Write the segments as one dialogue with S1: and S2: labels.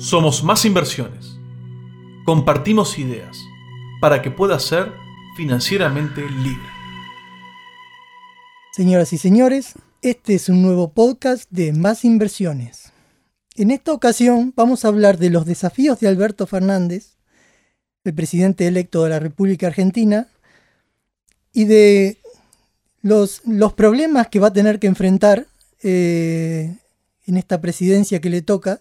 S1: Somos más inversiones. Compartimos ideas para que puedas ser financieramente libre.
S2: Señoras y señores, este es un nuevo podcast de Más Inversiones. En esta ocasión vamos a hablar de los desafíos de Alberto Fernández, el presidente electo de la República Argentina, y de los, los problemas que va a tener que enfrentar eh, en esta presidencia que le toca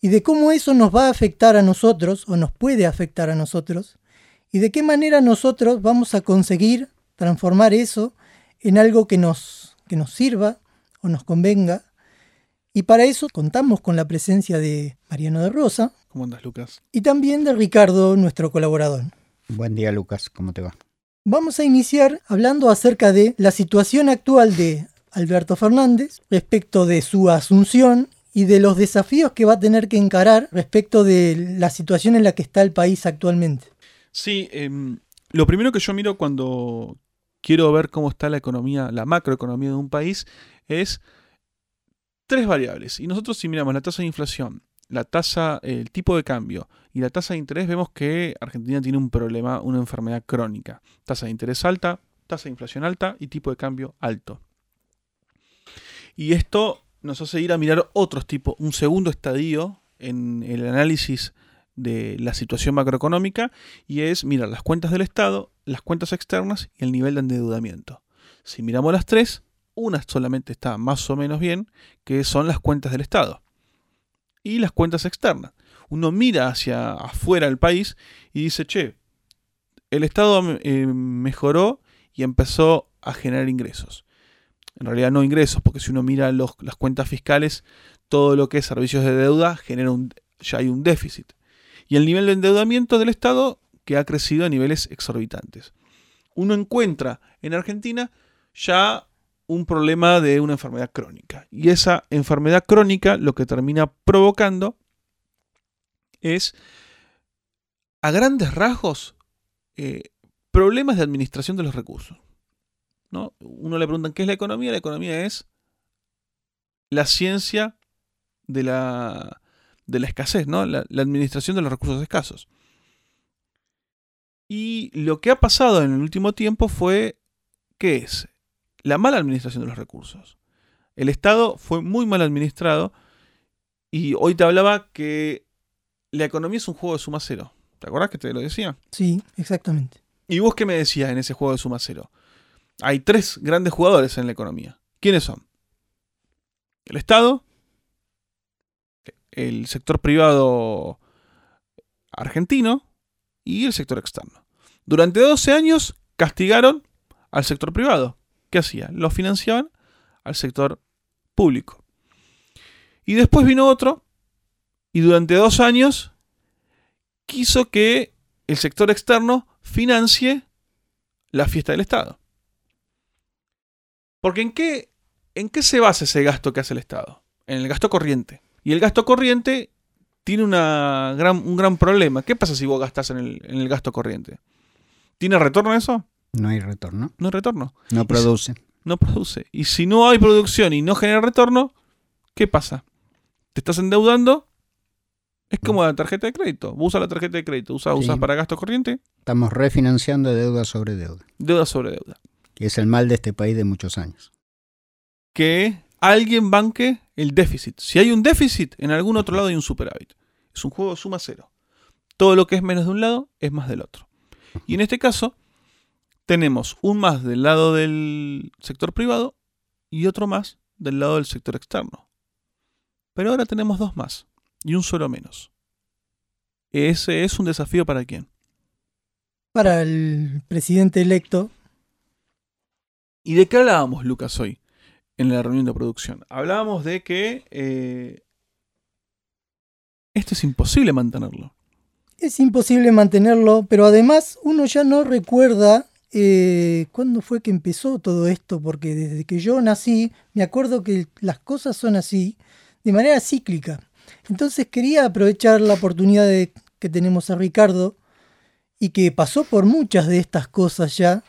S2: y de cómo eso nos va a afectar a nosotros o nos puede afectar a nosotros y de qué manera nosotros vamos a conseguir transformar eso en algo que nos, que nos sirva o nos convenga. Y para eso contamos con la presencia de Mariano de Rosa.
S1: ¿Cómo andas, Lucas?
S2: Y también de Ricardo, nuestro colaborador.
S3: Buen día, Lucas. ¿Cómo te va?
S2: Vamos a iniciar hablando acerca de la situación actual de Alberto Fernández respecto de su asunción y de los desafíos que va a tener que encarar respecto de la situación en la que está el país actualmente.
S1: Sí, em, lo primero que yo miro cuando quiero ver cómo está la economía, la macroeconomía de un país, es tres variables. Y nosotros si miramos la tasa de inflación, la tasa, el tipo de cambio y la tasa de interés, vemos que Argentina tiene un problema, una enfermedad crónica. Tasa de interés alta, tasa de inflación alta y tipo de cambio alto. Y esto nos hace ir a mirar otros tipos, un segundo estadio en el análisis de la situación macroeconómica y es mirar las cuentas del Estado, las cuentas externas y el nivel de endeudamiento. Si miramos las tres, una solamente está más o menos bien, que son las cuentas del Estado y las cuentas externas. Uno mira hacia afuera del país y dice, che, el Estado eh, mejoró y empezó a generar ingresos en realidad no ingresos, porque si uno mira las cuentas fiscales, todo lo que es servicios de deuda genera un, ya hay un déficit. Y el nivel de endeudamiento del Estado que ha crecido a niveles exorbitantes. Uno encuentra en Argentina ya un problema de una enfermedad crónica. Y esa enfermedad crónica lo que termina provocando es, a grandes rasgos, eh, problemas de administración de los recursos. ¿No? Uno le pregunta qué es la economía. La economía es la ciencia de la, de la escasez, ¿no? La, administración de los recursos escasos. Y lo que ha pasado en el último tiempo fue, ¿qué es? La mala administración de los recursos. El Estado fue muy mal administrado y hoy te hablaba que la economía es un juego de suma cero. ¿Te acuerdas que te lo decía?
S2: Sí, exactamente.
S1: ¿Y vos qué me decías en ese juego de suma cero? Hay tres grandes jugadores en la economía. ¿Quiénes son? El Estado, el sector privado argentino y el sector externo. Durante 12 años castigaron al sector privado. ¿Qué hacía? Lo financiaban al sector público. Y después vino otro y durante dos años quiso que el sector externo financie la fiesta del Estado. Porque ¿en qué, ¿en qué se basa ese gasto que hace el Estado? En el gasto corriente. Y el gasto corriente tiene una gran, un gran problema. ¿Qué pasa si vos gastás en el, en el gasto corriente? ¿Tiene retorno eso?
S3: No hay retorno.
S1: No hay retorno.
S3: No produce.
S1: no produce. Y si no hay producción y no genera retorno, ¿qué pasa? Te estás endeudando. Es como la tarjeta de crédito. Vos usas la tarjeta de crédito, usas, usas para gasto corriente.
S3: Estamos refinanciando deuda sobre deuda.
S1: Deuda sobre deuda
S3: que es el mal de este país de muchos años.
S1: Que alguien banque el déficit. Si hay un déficit, en algún otro lado hay un superávit. Es un juego de suma cero. Todo lo que es menos de un lado es más del otro. Y en este caso, tenemos un más del lado del sector privado y otro más del lado del sector externo. Pero ahora tenemos dos más y un solo menos. Ese es un desafío para quién?
S2: Para el presidente electo
S1: ¿Y de qué hablábamos, Lucas, hoy en la reunión de producción? Hablábamos de que eh, esto es imposible mantenerlo.
S2: Es imposible mantenerlo, pero además uno ya no recuerda eh, cuándo fue que empezó todo esto, porque desde que yo nací, me acuerdo que las cosas son así, de manera cíclica. Entonces quería aprovechar la oportunidad de, que tenemos a Ricardo y que pasó por muchas de estas cosas ya,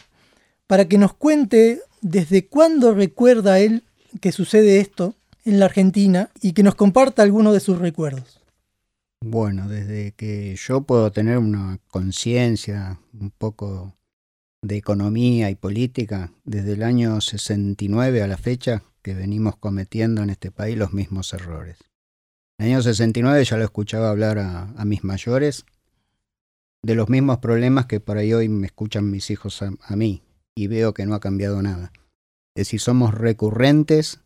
S2: para que nos cuente desde cuándo recuerda él que sucede esto en la Argentina y que nos comparta algunos de sus recuerdos.
S3: Bueno, desde que yo puedo tener una conciencia un poco de economía y política, desde el año 69 a la fecha que venimos cometiendo en este país los mismos errores. En el año 69 ya lo escuchaba hablar a, mis mayores de los mismos problemas que por ahí hoy me escuchan mis hijos a mí y veo que no ha cambiado nada. Es decir, somos recurrentes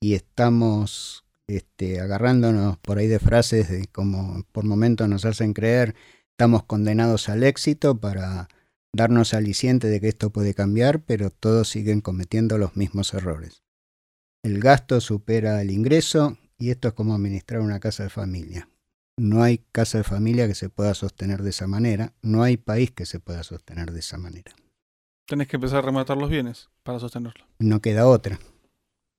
S3: y estamos este, agarrándonos por ahí de frases de como por momentos nos hacen creer estamos condenados al éxito para darnos aliciente de que esto puede cambiar, pero todos siguen cometiendo los mismos errores. El gasto supera el ingreso y esto es como administrar una casa de familia. No hay casa de familia que se pueda sostener de esa manera, no hay país que se pueda sostener de esa manera.
S1: Tenés que empezar a rematar los bienes para sostenerlo.
S3: No queda otra.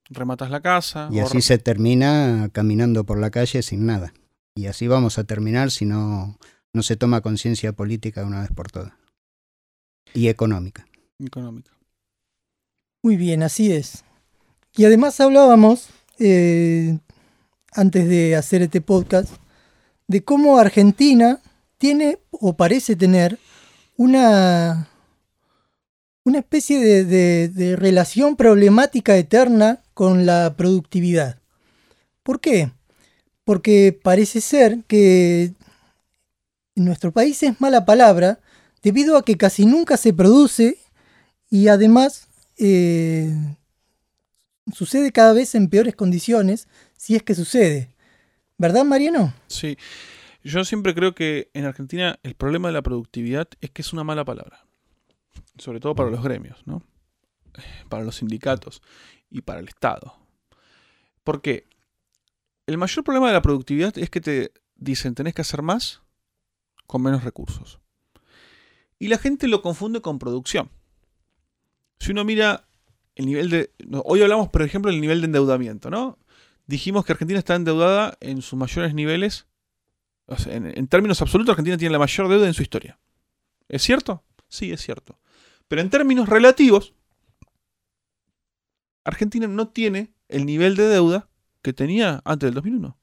S1: Rematas la casa.
S3: Y
S1: o
S3: así se termina caminando por la calle sin nada. Y así vamos a terminar si no, no se toma conciencia política de una vez por todas. Y económica.
S1: económica.
S2: Muy bien, así es. Y además hablábamos, eh, antes de hacer este podcast, de cómo Argentina tiene o parece tener una, una especie de, relación problemática eterna con la productividad. ¿Por qué? Porque parece ser que en nuestro país es mala palabra debido a que casi nunca se produce y además eh, sucede cada vez en peores condiciones, si es que sucede. ¿Verdad, Mariano?
S1: Sí. Yo siempre creo que en Argentina el problema de la productividad es que es una mala palabra. Sobre todo para los gremios, ¿no? Para los sindicatos y para el Estado. ¿Por qué? El mayor problema de la productividad es que te dicen tenés que hacer más con menos recursos. Y la gente lo confunde con producción. Si uno mira el nivel de... Hoy hablamos, por ejemplo, del nivel de endeudamiento, ¿no? Dijimos que Argentina está endeudada en sus mayores niveles. En términos absolutos, Argentina tiene la mayor deuda en su historia. ¿Es cierto? Sí, es cierto. Pero en términos relativos, Argentina no tiene el nivel de deuda que tenía antes del 2001.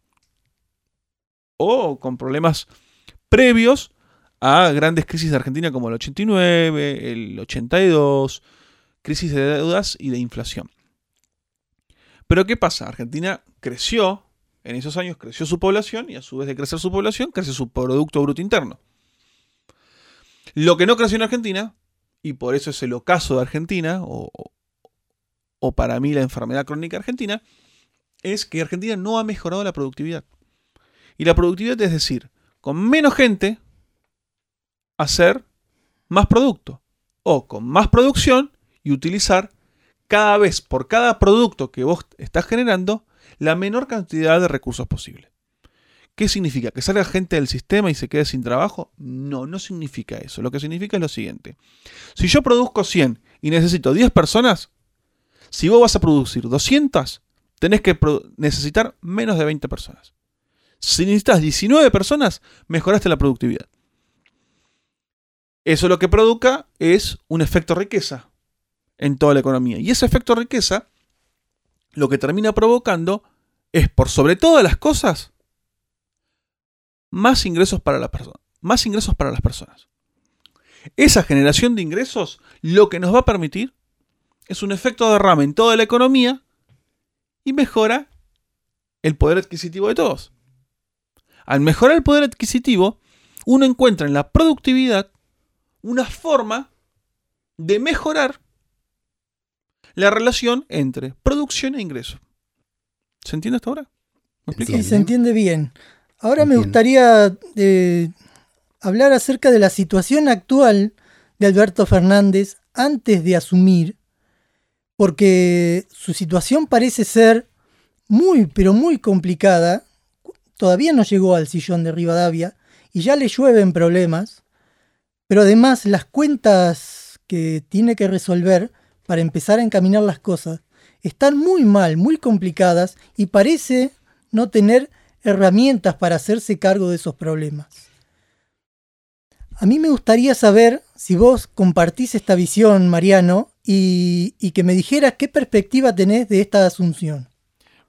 S1: O con problemas previos a grandes crisis de Argentina como el 89, el 82, crisis de deudas y de inflación. Pero ¿qué pasa? Argentina creció, en esos años creció su población y a su vez de crecer su población, crece su Producto Bruto Interno. Lo que no creció en Argentina, y por eso es el ocaso de Argentina, o, o para mí la enfermedad crónica argentina, es que Argentina no ha mejorado la productividad. Y la productividad es decir, con menos gente, hacer más producto. O con más producción y utilizar cada vez por cada producto que vos estás generando la menor cantidad de recursos posible. ¿Qué significa? ¿Que salga gente del sistema y se quede sin trabajo? No, no significa eso. Lo que significa es lo siguiente. Si yo produzco 100 y necesito 10 personas, si vos vas a producir 200, tenés que necesitar menos de 20 personas. Si necesitas 19 personas, mejoraste la productividad. Eso lo que produzca es un efecto riqueza en toda la economía. Y ese efecto riqueza lo que termina provocando es, por sobre todas las cosas, más ingresos para la persona, más ingresos para las personas. Esa generación de ingresos lo que nos va a permitir es un efecto de derrame en toda la economía y mejora el poder adquisitivo de todos. Al mejorar el poder adquisitivo, uno encuentra en la productividad una forma de mejorar la relación entre producción e ingreso. ¿Se entiende hasta ahora?
S2: Sí, se entiende bien. Ahora Entiendo. me gustaría eh, hablar acerca de la situación actual de Alberto Fernández antes de asumir, porque su situación parece ser muy, pero muy complicada. Todavía no llegó al sillón de Rivadavia y ya le llueven problemas, pero además las cuentas que tiene que resolver para empezar a encaminar las cosas están muy mal, muy complicadas y parece no tener herramientas para hacerse cargo de esos problemas. A mí me gustaría saber si vos compartís esta visión, Mariano, y, que me dijeras qué perspectiva tenés de esta asunción.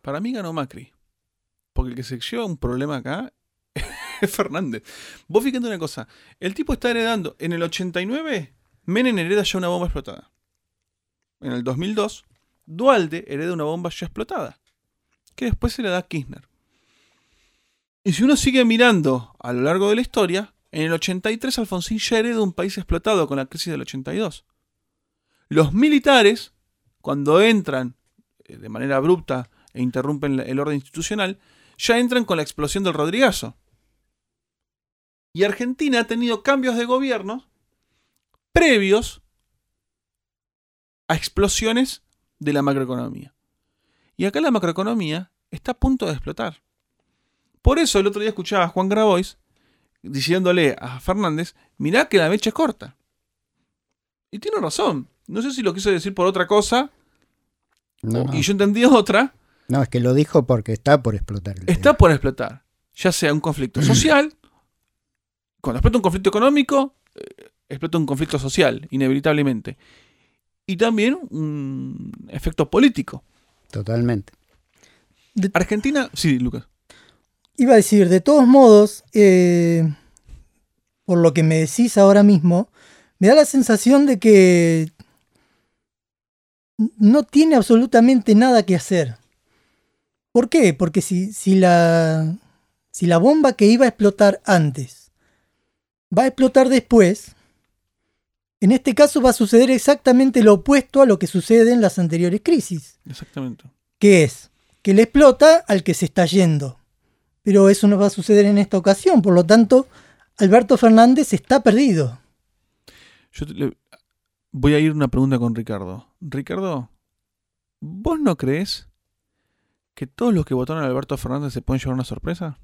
S1: Para mí ganó Macri, porque el que se lleva un problema acá Fernández. Vos fíjate una cosa. El tipo está heredando. En el 89, Menem hereda ya una bomba explotada. En el 2002, Dualde hereda una bomba ya explotada. Que después se le da a Kirchner. Y si uno sigue mirando a lo largo de la historia, en el 83 Alfonsín ya hereda un país explotado con la crisis del 82. Los militares, cuando entran eh, de manera abrupta e interrumpen el orden institucional, ya entran con la explosión del Rodrigazo. Y Argentina ha tenido cambios de gobierno previos a explosiones de la macroeconomía. Y acá la macroeconomía está a punto de explotar. Por eso el otro día escuchaba a Juan Grabois diciéndole a Fernández, mirá que la mecha es corta. Y tiene razón. No sé si lo quiso decir por otra cosa. Y yo entendí otra.
S3: No, es que lo dijo porque está por explotar.
S1: está por explotar. Ya sea un conflicto social. cuando explota un conflicto económico, eh, explota un conflicto social, inevitablemente. Y también un efecto político.
S3: Totalmente.
S1: Argentina, sí, Lucas.
S2: Iba a decir, de todos modos, eh, por lo que me decís ahora mismo, me da la sensación de que no tiene absolutamente nada que hacer. ¿Por qué? Porque si, si, la, si la bomba que iba a explotar antes va a explotar después, en este caso va a suceder exactamente lo opuesto a lo que sucede en las anteriores crisis.
S1: Exactamente.
S2: ¿Qué es? Que le explota al que se está yendo. Pero eso no va a suceder en esta ocasión. Por lo tanto, Alberto Fernández está perdido.
S1: Yo voy a ir una pregunta con Ricardo. Ricardo, ¿vos no crees que todos los que votaron a Alberto Fernández se pueden llevar una sorpresa?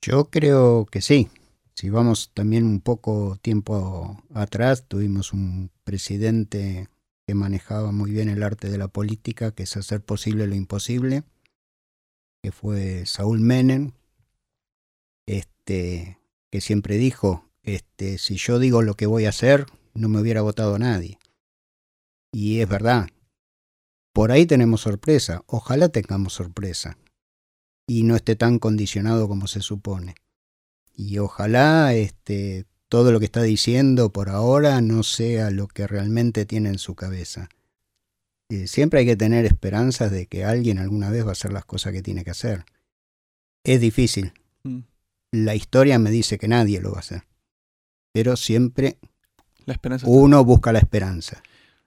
S3: Yo creo que sí. Si vamos también un poco tiempo atrás, tuvimos un presidente que manejaba muy bien el arte de la política, que es hacer posible lo imposible, que fue Saúl Menem, este, que siempre dijo, este, si yo digo lo que voy a hacer, no me hubiera votado nadie. Y es verdad, por ahí tenemos sorpresa, ojalá tengamos sorpresa y no esté tan condicionado como se supone. Y ojalá este, todo lo que está diciendo por ahora no sea lo que realmente tiene en su cabeza. Eh, siempre hay que tener esperanzas de que alguien alguna vez va a hacer las cosas que tiene que hacer. Es difícil. Mm. La historia me dice que nadie lo va a hacer. Pero siempre uno busca la esperanza.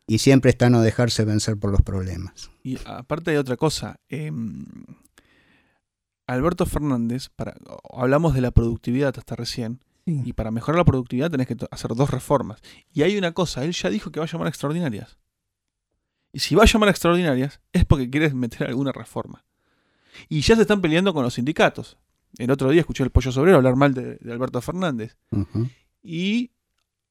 S3: Y siempre está no dejarse vencer por los problemas.
S1: Y aparte de otra cosa, em, Alberto Fernández, para, hablamos de la productividad hasta recién, y para mejorar la productividad tenés que hacer dos reformas. Y hay una cosa, él ya dijo que va a llamar a extraordinarias. Y si va a llamar a extraordinarias es porque quieres meter alguna reforma. Y ya se están peleando con los sindicatos. El otro día escuché al Pollo Sobrero hablar mal de, Alberto Fernández. Y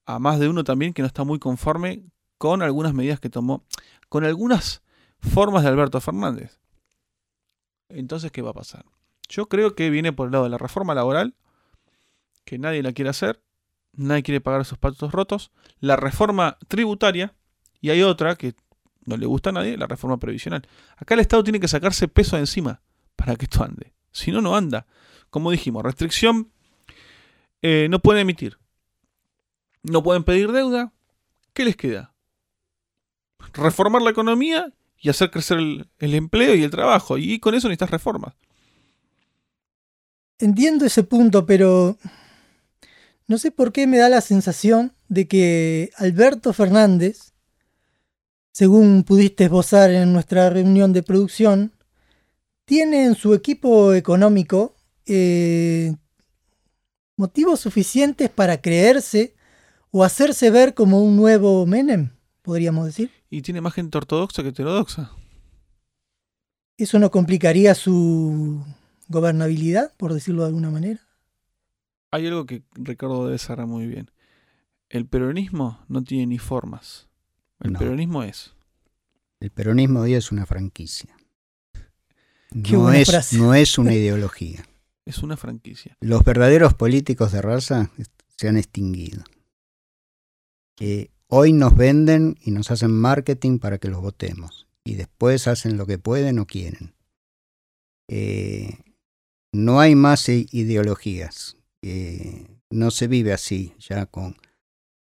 S1: a más de uno también que no está muy conforme con algunas medidas que tomó, con algunas formas de Alberto Fernández. Entonces, ¿qué va a pasar? Yo creo que viene por el lado de la reforma laboral, que nadie la quiere hacer, nadie quiere pagar esos patos rotos, la reforma tributaria, y hay otra que no le gusta a nadie, la reforma previsional. Acá el Estado tiene que sacarse peso de encima para que esto ande. Si no, no anda. Como dijimos, restricción, eh, no pueden emitir, no pueden pedir deuda. ¿Qué les queda? reformar la economía y hacer crecer el, empleo y el trabajo. Y con eso necesitas reformas.
S2: Entiendo ese punto, pero no sé por qué me da la sensación de que Alberto Fernández, según pudiste esbozar en nuestra reunión de producción, tiene en su equipo económico eh, motivos suficientes para creerse o hacerse ver como un nuevo Menem, podríamos decir.
S1: Y tiene más gente ortodoxa que heterodoxa.
S2: ¿Eso no complicaría su gobernabilidad, por decirlo de alguna manera?
S1: Hay algo que Ricardo debe saber muy bien. El peronismo no tiene ni formas. El peronismo es.
S3: El peronismo hoy es una franquicia. No es, no es, una ideología.
S1: Es una franquicia.
S3: Los verdaderos políticos de raza se han extinguido. Que Hoy nos venden y nos hacen marketing para que los votemos. Y después hacen lo que pueden o quieren. Eh, no hay más ideologías. Eh, no se vive así, ya con,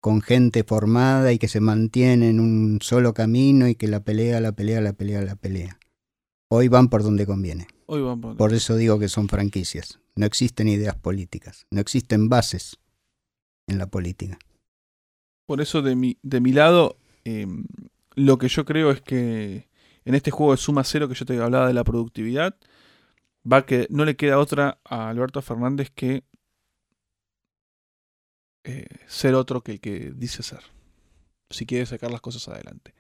S3: con gente formada y que se mantiene en un solo camino y que la pelea, la pelea, la pelea, la pelea. Hoy van por donde conviene.
S1: Hoy van por...
S3: Por eso digo que son franquicias. No existen ideas políticas, no existen bases en la política.
S1: Por eso de mi, de mi lado, em, lo que yo creo es que en este juego de suma cero que yo te hablaba de la productividad, va que no le queda otra a Alberto Fernández que eh, ser otro que el que dice ser. Si quiere sacar las cosas adelante.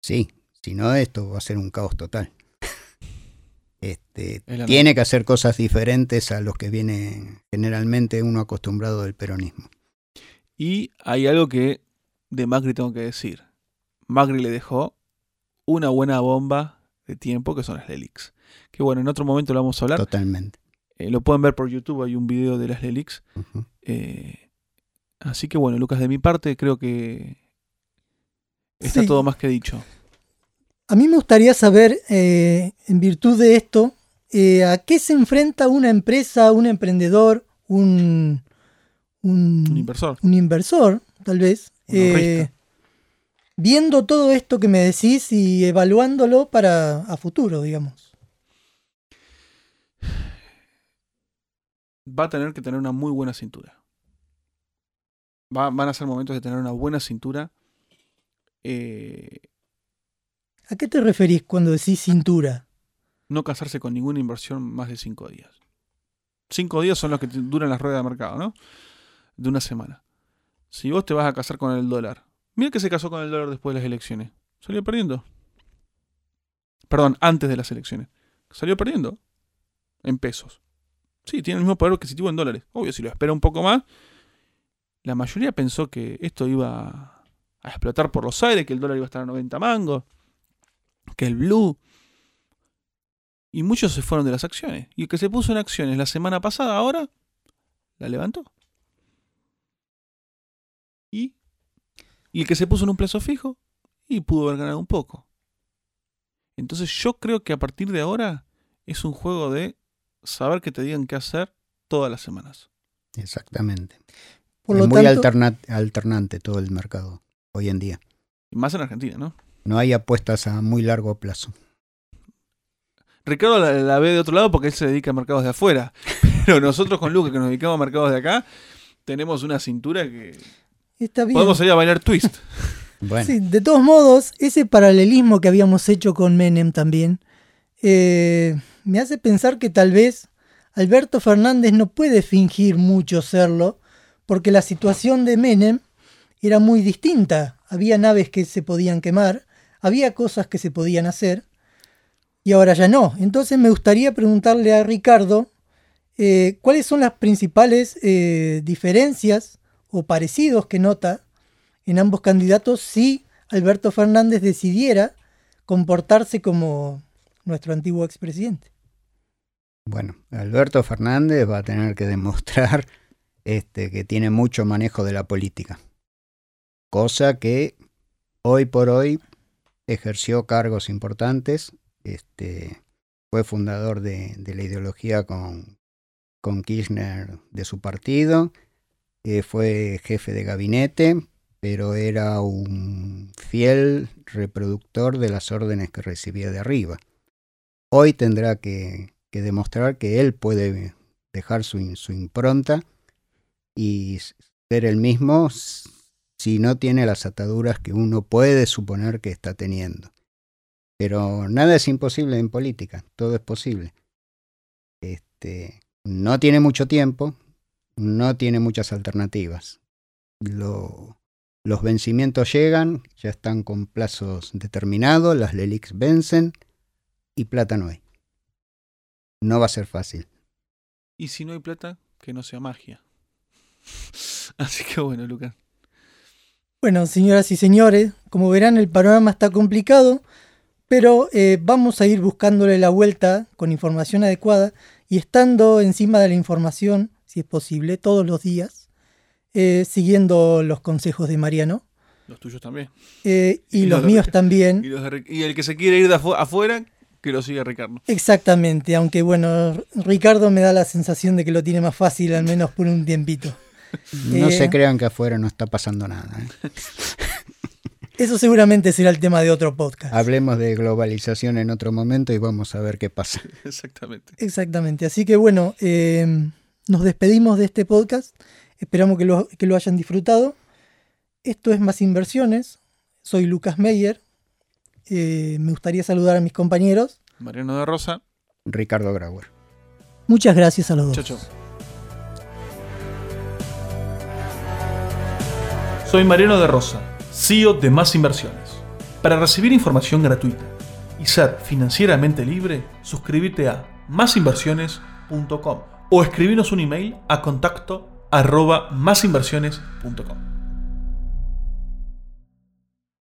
S3: Sí, si no, esto va a ser un caos total. Este, tiene que hacer cosas diferentes a los que viene generalmente uno acostumbrado del peronismo.
S1: Y hay algo que de Macri tengo que decir. Macri le dejó una buena bomba de tiempo que son las Lelix. Que bueno, en otro momento lo vamos a hablar.
S3: Totalmente.
S1: Eh, lo pueden ver por YouTube, hay un video de las Lelix. Eh, así que bueno, Lucas, de mi parte creo que está todo más que dicho.
S2: A mí me gustaría saber, eh, en virtud de esto, eh, a qué se enfrenta una empresa, un emprendedor, un,
S1: un, inversor.
S2: Un inversor, tal vez. Eh, viendo todo esto que me decís y evaluándolo para a futuro, digamos.
S1: Va a tener que tener una muy buena cintura. van a ser momentos de tener una buena cintura. Eh,
S2: ¿A qué te referís cuando decís cintura?
S1: No casarse con ninguna inversión más de cinco días. Cinco días son los que duran las ruedas de mercado, ¿no? De una semana. Si vos te vas a casar con el dólar, mira que se casó con el dólar después de las elecciones. Salió perdiendo. Perdón, antes de las elecciones. Salió perdiendo. En pesos. Sí, tiene el mismo poder adquisitivo en dólares. Obvio, si lo espera un poco más. La mayoría pensó que esto iba a explotar por los aires, que el dólar iba a estar a 90 mangos que el blue. Y muchos se fueron de las acciones. Y el que se puso en acciones la semana pasada, ahora, la levantó. Y, y el que se puso en un plazo fijo, y pudo haber ganado un poco. Entonces yo creo que a partir de ahora es un juego de saber que te digan qué hacer todas las semanas.
S3: Exactamente. Por es muy alternante todo el mercado hoy en día.
S1: Y más en Argentina, ¿no?
S3: No hay apuestas a muy largo plazo.
S1: Ricardo la, ve de otro lado porque él se dedica a mercados de afuera. Pero nosotros con Lucas, que nos dedicamos a mercados de acá, tenemos una cintura que.
S2: Está bien.
S1: Podemos salir a bailar twist.
S2: Sí, de todos modos, ese paralelismo que habíamos hecho con Menem también eh, me hace pensar que tal vez Alberto Fernández no puede fingir mucho serlo, porque la situación de Menem era muy distinta. Había naves que se podían quemar, había cosas que se podían hacer y ahora ya no. Entonces me gustaría preguntarle a Ricardo eh, cuáles son las principales eh, diferencias o parecidos que nota en ambos candidatos si Alberto Fernández decidiera comportarse como nuestro antiguo expresidente.
S3: Bueno, Alberto Fernández va a tener que demostrar este, que tiene mucho manejo de la política, cosa que hoy por hoy ejerció cargos importantes, este, fue fundador de, la ideología con, con, Kirchner de su partido, eh, fue jefe de gabinete, pero era un fiel reproductor de las órdenes que recibía de arriba. Hoy tendrá que, demostrar que él puede dejar su, su impronta y ser el mismo si no tiene las ataduras que uno puede suponer que está teniendo. Pero nada es imposible en política, todo es posible. Este, no tiene mucho tiempo, no tiene muchas alternativas. los vencimientos llegan, ya están con plazos determinados, las LELIX vencen y plata no hay. No va a ser fácil.
S1: Y si no hay plata, que no sea magia. Así que bueno, Lucas.
S2: Bueno, señoras y señores, como verán el panorama está complicado, pero eh, vamos a ir buscándole la vuelta con información adecuada y estando encima de la información, si es posible, todos los días, eh, siguiendo los consejos de Mariano.
S1: Los tuyos también.
S2: Eh, y, los, míos también.
S1: Y, el que se quiere ir de afuera, que lo sigue Ricardo.
S2: Exactamente, aunque bueno, Ricardo me da la sensación de que lo tiene más fácil, al menos por un tiempito.
S3: No
S2: Eh,
S3: se crean que afuera no está pasando nada. ¿eh?
S2: Eso seguramente será el tema de otro podcast.
S3: Hablemos de globalización en otro momento y vamos a ver qué pasa.
S1: Exactamente.
S2: Exactamente, así que bueno, eh, nos despedimos de este podcast, esperamos que lo, que lo hayan disfrutado. Esto es Más Inversiones, soy Lucas Meyer, Eh, me gustaría saludar a mis compañeros.
S1: Mariano de Rosa.
S3: Ricardo Grauer.
S2: Muchas gracias a los dos.
S1: Chau, chau. Soy Mariano de Rosa, CEO de Más Inversiones. Para recibir información gratuita y ser financieramente libre, suscríbete a másinversiones.com o escribinos un email a contacto arroba másinversiones.com.